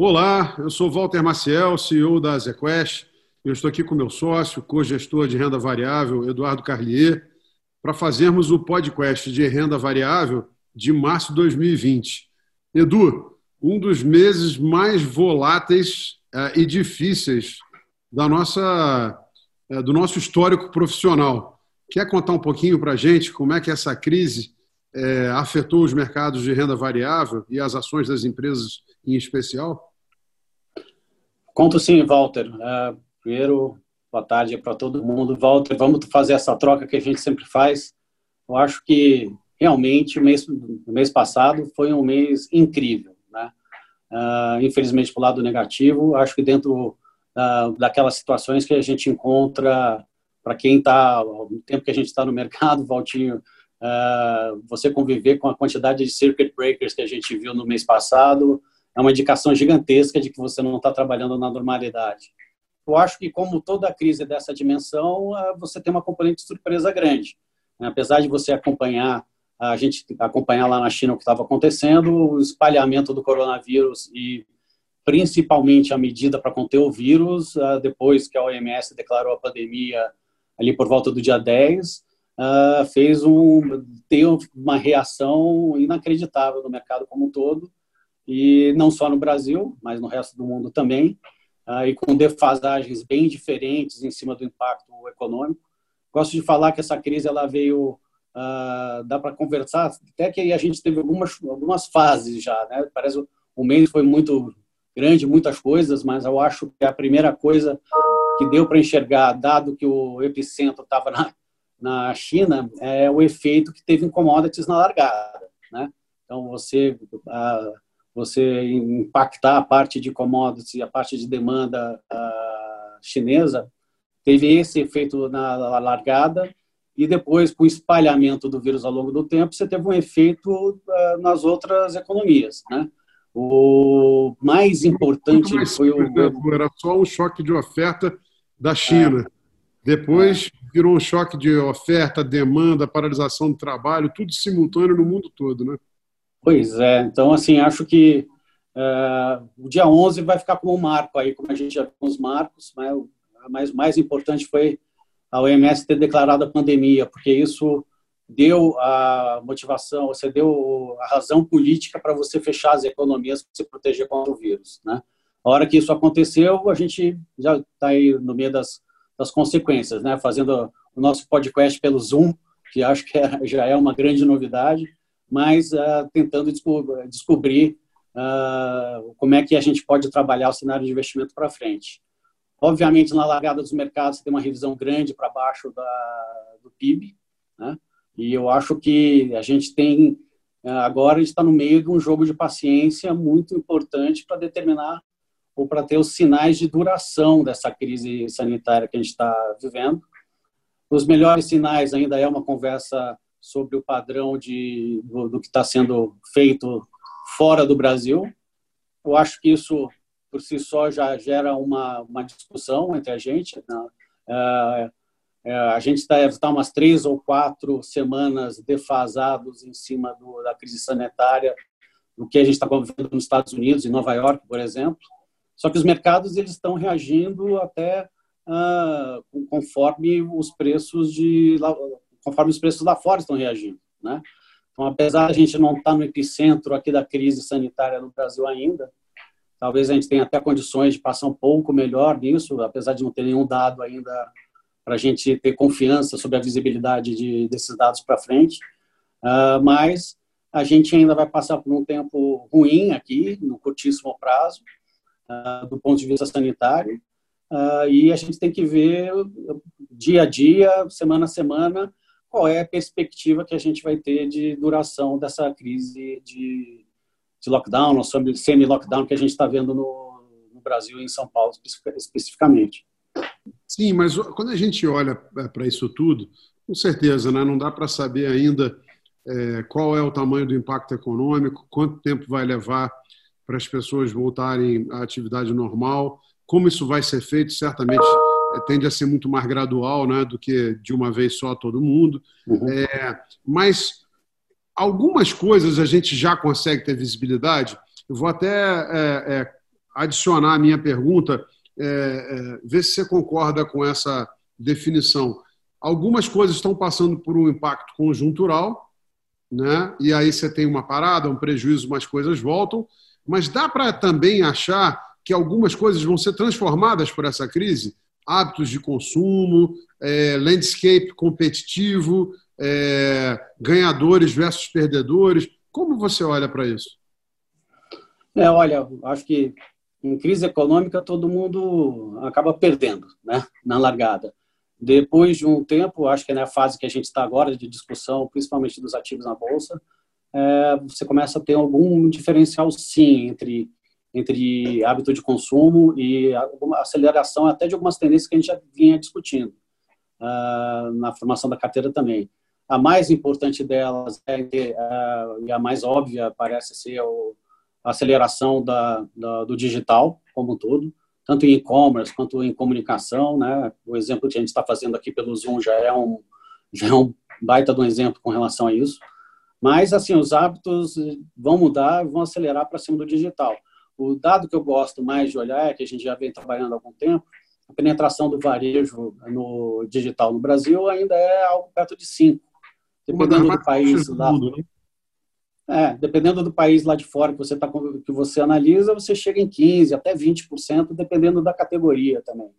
Olá, eu sou Walter Maciel, CEO da ZQuest. Eu estou aqui com meu sócio, co-gestor de renda variável, Eduardo Carlier, para fazermos o podcast de renda variável de março de 2020. Edu, um dos meses mais voláteis uh, e difíceis da nossa, uh, do nosso histórico profissional. Quer contar um pouquinho para a gente como é que essa crise uh, afetou os mercados de renda variável e as ações das empresas em especial? Conto sim, Walter. Uh, primeiro, boa tarde para todo mundo. Walter, vamos fazer essa troca que a gente sempre faz. Eu acho que realmente o mês, o mês passado foi um mês incrível. Né? Uh, infelizmente, para o lado negativo, acho que dentro uh, daquelas situações que a gente encontra, para quem está, o tempo que a gente está no mercado, Valtinho, você conviver com a quantidade de circuit breakers que a gente viu no mês passado, é uma indicação gigantesca de que você não está trabalhando na normalidade. Eu acho que, como toda crise dessa dimensão, ah, você tem uma componente de surpresa grande. Apesar de você acompanhar, a gente acompanhar lá na China o que estava acontecendo, o espalhamento do coronavírus e principalmente a medida para conter o vírus, ah, depois que a OMS declarou a pandemia ali por volta do dia 10, ah, fez um, ter uma reação inacreditável no mercado como um todo, e não só no Brasil, mas no resto do mundo também, uh, e com defasagens bem diferentes em cima do impacto econômico. Gosto de falar que essa crise ela veio, uh, dá para conversar, até que a gente teve algumas, algumas fases já, né? Parece o mês foi muito grande, muitas coisas, mas eu acho que a primeira coisa que deu para enxergar, dado que o epicentro estava na, na China, é o efeito que teve em commodities na largada, né? Então, você... Uh, você impactar a parte de commodities, a parte de demanda uh, chinesa, teve esse efeito na, largada e depois, com o espalhamento do vírus ao longo do tempo, você teve um efeito uh, nas outras economias, né? O mais importante mais foi o... Né? Era só um choque de oferta da China. É. Depois é. virou um choque de oferta, demanda, paralisação do trabalho, tudo simultâneo no mundo todo, né? Pois é, então, assim, acho que uh, o dia 11 vai ficar como um marco aí, como a gente já viu os marcos, mas o mais, mais importante foi a OMS ter declarado a pandemia, porque isso deu a motivação, você deu a razão política para você fechar as economias para se proteger contra o vírus, né? A hora que isso aconteceu, a gente já está aí no meio das, das consequências, né? Fazendo o nosso podcast pelo Zoom, que acho que é, já é uma grande novidade, mas uh, tentando descobrir uh, como é que a gente pode trabalhar o cenário de investimento para frente. Obviamente, na largada dos mercados, tem uma revisão grande para baixo da, do PIB, né? e eu acho que a gente tem, uh, agora, está no meio de um jogo de paciência muito importante para determinar ou para ter os sinais de duração dessa crise sanitária que a gente está vivendo. Os melhores sinais ainda é uma conversa sobre o padrão de, do, do que está sendo feito fora do Brasil. Eu acho que isso, por si só, já gera uma, uma discussão entre a gente. Né? É, é, a gente está tá umas três ou quatro semanas defasados em cima do, da crise sanitária, do que a gente está vivendo nos Estados Unidos, em Nova York, por exemplo. Só que os mercados eles estão reagindo até ah, conforme os preços de conforme os preços lá fora estão reagindo, né? Então, apesar de a gente não estar no epicentro aqui da crise sanitária no Brasil ainda, talvez a gente tenha até condições de passar um pouco melhor nisso, apesar de não ter nenhum dado ainda para a gente ter confiança sobre a visibilidade de, desses dados para frente. Uh, mas a gente ainda vai passar por um tempo ruim aqui, no curtíssimo prazo, uh, do ponto de vista sanitário, uh, e a gente tem que ver dia a dia, semana a semana, qual é a perspectiva que a gente vai ter de duração dessa crise de, de lockdown, semi-lockdown que a gente está vendo no, no Brasil e em São Paulo especificamente. Sim, mas quando a gente olha para isso tudo, com certeza, né, não dá para saber ainda é, qual é o tamanho do impacto econômico, quanto tempo vai levar para as pessoas voltarem à atividade normal, como isso vai ser feito, certamente tende a ser muito mais gradual né, do que de uma vez só todo mundo. Uhum. É, mas algumas coisas a gente já consegue ter visibilidade. Eu vou até é, é, adicionar a minha pergunta, é, é, ver se você concorda com essa definição. Algumas coisas estão passando por um impacto conjuntural, né? e aí você tem uma parada, um prejuízo, mas coisas voltam. Mas dá para também achar que algumas coisas vão ser transformadas por essa crise? Hábitos de consumo, é, landscape competitivo, é, ganhadores versus perdedores. Como você olha para isso? É, olha, acho que em crise econômica todo mundo acaba perdendo, né, na largada. Depois de um tempo, acho que é na fase que a gente está agora de discussão, principalmente dos ativos na bolsa, é, você começa a ter algum diferencial, sim, entre entre hábito de consumo e aceleração até de algumas tendências que a gente já vinha discutindo uh, na formação da carteira também. A mais importante delas é, uh, e a mais óbvia parece ser o, a aceleração da, da, do digital como um todo, tanto em e-commerce quanto em comunicação, né? O exemplo que a gente está fazendo aqui pelo Zoom já é um já é um baita de um exemplo com relação a isso. Mas assim, os hábitos vão mudar, vão acelerar para cima do digital. O dado que eu gosto mais de olhar, é que a gente já vem trabalhando há algum tempo, a penetração do varejo no digital no Brasil ainda é algo perto de 5. Dependendo do país lá. Né? É, dependendo do país lá de fora que você tá, que você analisa, você chega em 15 até 20%, dependendo da categoria também.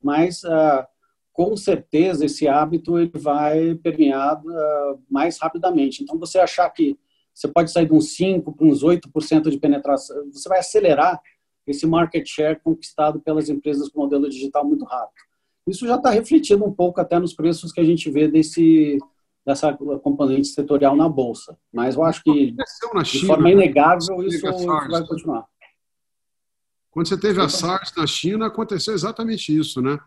Mas ah, com certeza esse hábito ele vai permear ah, mais rapidamente. Então você achar que você pode sair de uns 5 para uns 8% de penetração, você vai acelerar esse market share conquistado pelas empresas com modelo digital muito rápido. Isso já está refletido um pouco até nos preços que a gente vê desse dessa componente setorial na bolsa. Mas eu acho que, China, de forma né? inegável, isso, isso vai continuar. Quando você teve a SARS na China, aconteceu exatamente isso, né?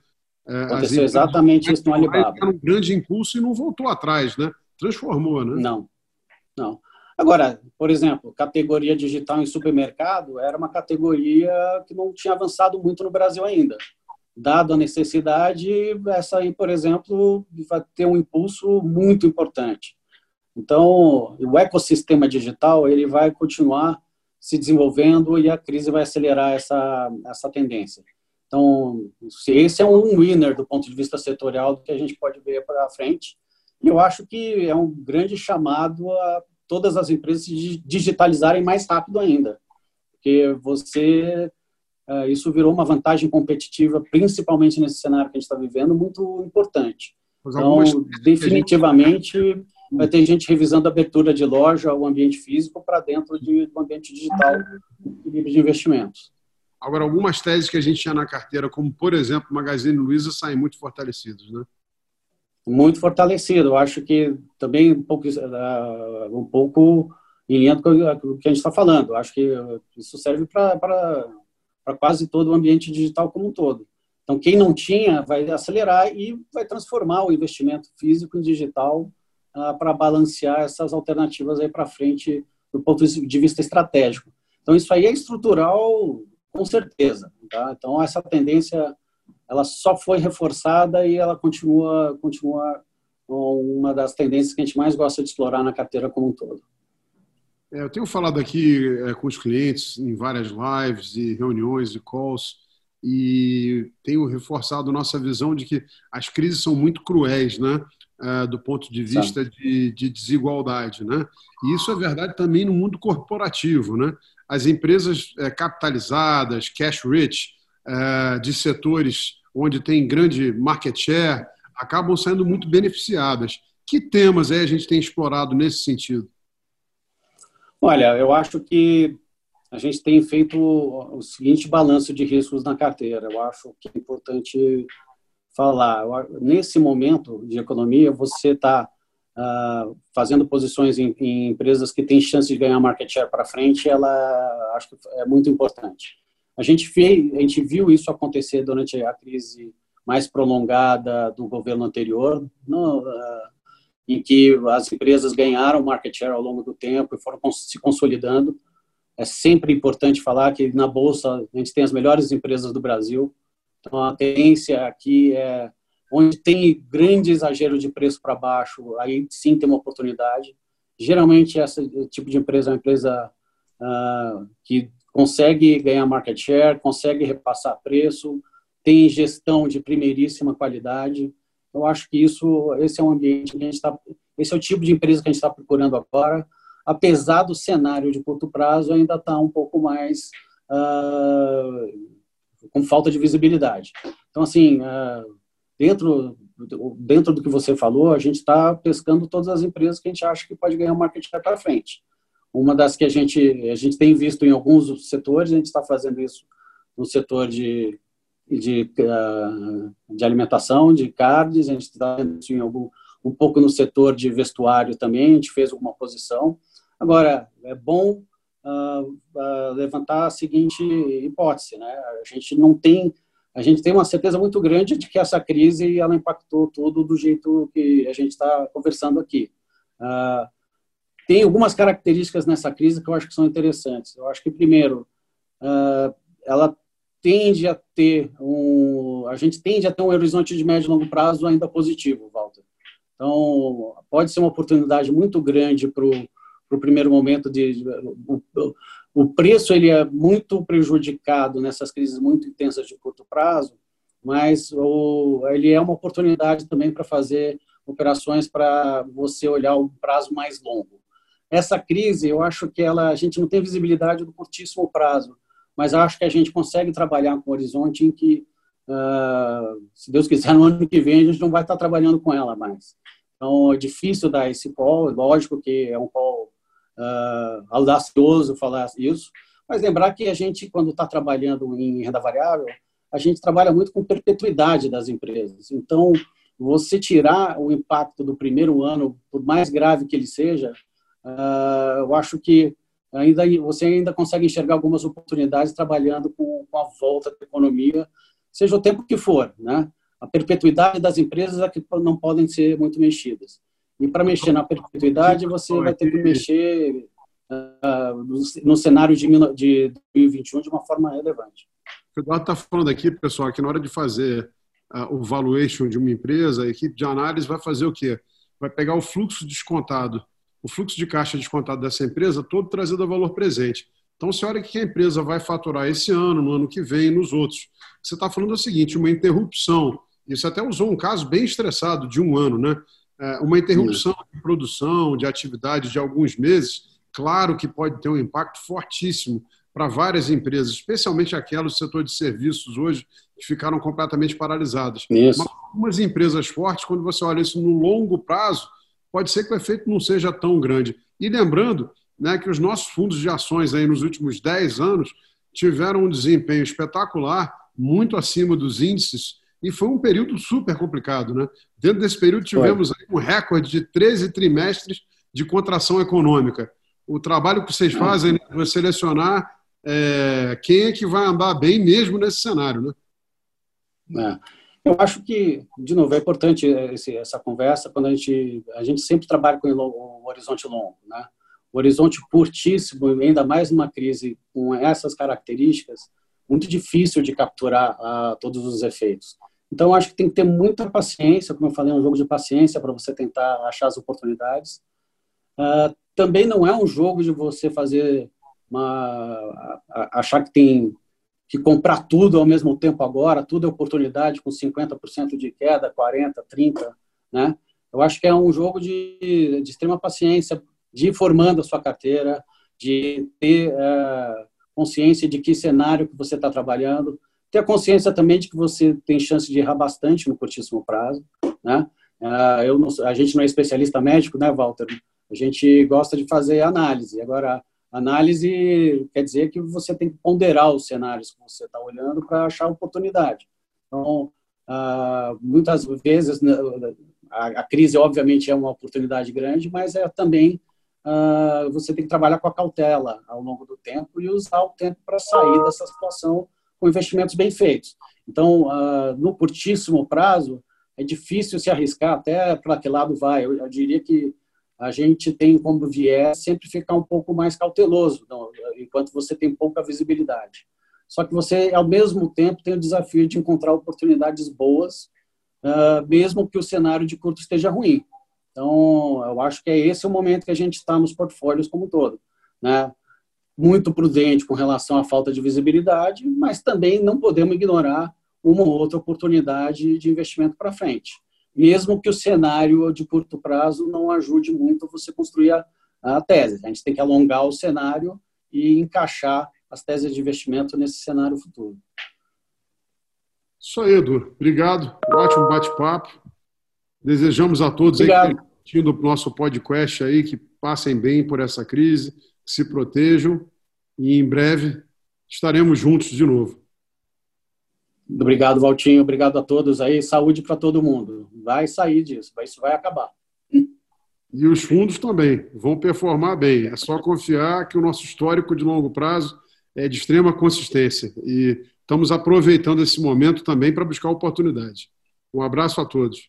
É, aconteceu exatamente isso no Alibaba. um grande impulso e não voltou atrás, né? Transformou, né? Não, não. Agora, por exemplo, categoria digital em supermercado era uma categoria que não tinha avançado muito no Brasil ainda dado a necessidade, essa aí, por exemplo, vai ter um impulso muito importante. Então, o ecossistema digital ele vai continuar se desenvolvendo e a crise vai acelerar essa, essa tendência. Então, esse é um winner do ponto de vista setorial do que a gente pode ver para frente. E eu acho que é um grande chamado a todas as empresas se digitalizarem mais rápido ainda. Porque você é, isso virou uma vantagem competitiva, principalmente nesse cenário que a gente está vivendo, muito importante. Então, definitivamente, gente... vai ter gente revisando a abertura de loja, o ambiente físico, para dentro de um ambiente digital de investimentos. Agora, algumas teses que a gente tinha na carteira, como, por exemplo, Magazine Luiza, saem muito fortalecidos, né? Muito fortalecido. Eu acho que também um pouco, uh, um pouco em linha com o que a gente está falando. Eu acho que isso serve para quase todo o ambiente digital como um todo. Então, quem não tinha vai acelerar e vai transformar o investimento físico em digital ah, para balancear essas alternativas aí para frente do ponto de vista estratégico. Então, isso aí é estrutural, com certeza. Tá? Então, essa tendência ela só foi reforçada e ela continua, continua uma das tendências que a gente mais gosta de explorar na carteira como um todo. É, eu tenho falado aqui é, com os clientes em várias lives e reuniões e calls e tenho reforçado nossa visão de que as crises são muito cruéis, né? É, do ponto de vista de, de, desigualdade, né? E isso é verdade também no mundo corporativo, né? As empresas é, capitalizadas, cash rich, de setores onde tem grande market share, acabam sendo muito beneficiadas. Que temas aí a gente tem explorado nesse sentido? Olha, eu acho que a gente tem feito o seguinte balanço de riscos na carteira. Eu acho que é importante falar. Nesse momento de economia, você está uh, ah, fazendo posições em, em, empresas que têm chance de ganhar market share para frente, ela acho que é muito importante. A gente, fez, a gente viu isso acontecer durante a crise mais prolongada do governo anterior. No, uh, em que as empresas ganharam market share ao longo do tempo e foram se consolidando. É sempre importante falar que na bolsa a gente tem as melhores empresas do Brasil. Então a tendência aqui é onde tem grande exagero de preço para baixo, aí sim tem uma oportunidade. Geralmente esse tipo de empresa é uma empresa uh, que consegue ganhar market share, consegue repassar preço, tem gestão de primeiríssima qualidade. Eu acho que isso, esse é um ambiente que a gente está, esse é o tipo de empresa que a gente está procurando agora, apesar do cenário de curto prazo ainda está um pouco mais uh, com falta de visibilidade. Então, assim, uh, dentro dentro do que você falou, a gente está pescando todas as empresas que a gente acha que pode ganhar market share para frente. Uma das que a gente a gente tem visto em alguns setores, a gente está fazendo isso no setor de de, uh, de alimentação, de carnes, a gente está em algum um pouco no setor de vestuário também, a gente fez alguma posição. Agora, é bom uh, uh, levantar a seguinte hipótese, né? A gente não tem a gente tem uma certeza muito grande de que essa crise ela impactou tudo do jeito que a gente está conversando aqui. Uh, tem algumas características nessa crise que eu acho que são interessantes. Eu acho que primeiro, uh, ela tende a ter um, a gente tende a ter um horizonte de médio e longo prazo ainda positivo, Walter. Então, pode ser uma oportunidade muito grande para o primeiro momento de o, o preço ele é muito prejudicado nessas crises muito intensas de curto prazo, mas o, ele é uma oportunidade também para fazer operações para você olhar o prazo mais longo. Essa crise, eu acho que ela, a gente não tem visibilidade do curtíssimo prazo, mas acho que a gente consegue trabalhar com um horizonte em que, uh, se Deus quiser, no ano que vem a gente não vai estar trabalhando com ela mais. Então, é difícil dar esse call, lógico que é um call uh, audacioso falar isso, mas lembrar que a gente, quando está trabalhando em renda variável, a gente trabalha muito com perpetuidade das empresas. Então, você tirar o impacto do primeiro ano, por mais grave que ele seja, eu acho que ainda você ainda consegue enxergar algumas oportunidades trabalhando com, a volta da economia, seja o tempo que for, né? A perpetuidade das empresas é que não podem ser muito mexidas. E para mexer na perpetuidade, você vai ter que mexer uh, no, cenário de, de 2021 de uma forma relevante. O Eduardo está falando aqui, pessoal, que na hora de fazer uh, o valuation de uma empresa, a equipe de análise vai fazer o quê? Vai pegar o fluxo descontado, o fluxo de caixa descontado dessa empresa, todo trazido a valor presente. Então, você olha que a empresa vai faturar esse ano, no ano que vem, nos outros. Você está falando o seguinte: uma interrupção. Isso até usou um caso bem estressado de um ano, né? É, uma interrupção de produção, de atividade de alguns meses, claro que pode ter um impacto fortíssimo para várias empresas, especialmente aquelas do setor de serviços hoje que ficaram completamente paralisadas. Isso. Mas algumas empresas fortes, quando você olha isso no longo prazo, pode ser que o efeito não seja tão grande. E lembrando né, que os nossos fundos de ações aí nos últimos 10 anos tiveram um desempenho espetacular, muito acima dos índices e foi um período super complicado. Né? Dentro desse período, tivemos um recorde de 13 trimestres de contração econômica. O trabalho que vocês fazem é selecionar é, quem é que vai andar bem mesmo nesse cenário. Né? É. Eu acho que, de novo, é importante esse, essa conversa quando a gente, a gente sempre trabalha com o horizonte longo. Né? O horizonte curtíssimo, ainda mais numa crise com essas características, muito difícil de capturar uh, todos os efeitos. Então, acho que tem que ter muita paciência, como eu falei, é um jogo de paciência para você tentar achar as oportunidades. Uh, também não é um jogo de você fazer uma achar que tem que comprar tudo ao mesmo tempo agora, tudo é oportunidade com 50% de queda, 40, 30, né? Eu acho que é um jogo de, de extrema paciência, de ir formando a sua carteira, de ter uh, consciência de que cenário que você está trabalhando, ter a consciência também de que você tem chance de errar bastante no curtíssimo prazo, né? Ah, eu não, a gente não é especialista médico, né, Walter? A gente gosta de fazer análise. Agora, análise quer dizer que você tem que ponderar os cenários que você está olhando para achar oportunidade. Então, ah, muitas vezes né, a crise, obviamente, é uma oportunidade grande, mas é também ah, você tem que trabalhar com a cautela ao longo do tempo e usar o tempo para sair dessa situação com investimentos bem feitos. Então, uh, no curtíssimo prazo, é difícil se arriscar até para que lado vai. Eu, diria que a gente tem como viés sempre ficar um pouco mais cauteloso, enquanto você tem pouca visibilidade. Só que você, ao mesmo tempo, tem o desafio de encontrar oportunidades boas, uh, mesmo que o cenário de curto esteja ruim. Então, eu acho que é esse o momento que a gente está nos portfólios como um todo. Né? muito prudente com relação à falta de visibilidade, mas também não podemos ignorar uma ou outra oportunidade de investimento para frente, mesmo que o cenário de curto prazo não ajude muito você construir a, a tese. A gente tem que alongar o cenário e encaixar as teses de investimento nesse cenário futuro. Isso aí, Edu. Obrigado. ótimo bate-papo. Desejamos a todos Obrigado. aí que estão o nosso podcast aí que passem bem por essa crise, que se protejam e em breve estaremos juntos de novo. Obrigado, Valtinho. Obrigado a todos aí. Saúde para todo mundo. Vai sair disso. Isso vai acabar. E os fundos também vão performar bem. É só confiar que o nosso histórico de longo prazo é de extrema consistência. E estamos aproveitando esse momento também para buscar oportunidade. Um abraço a todos.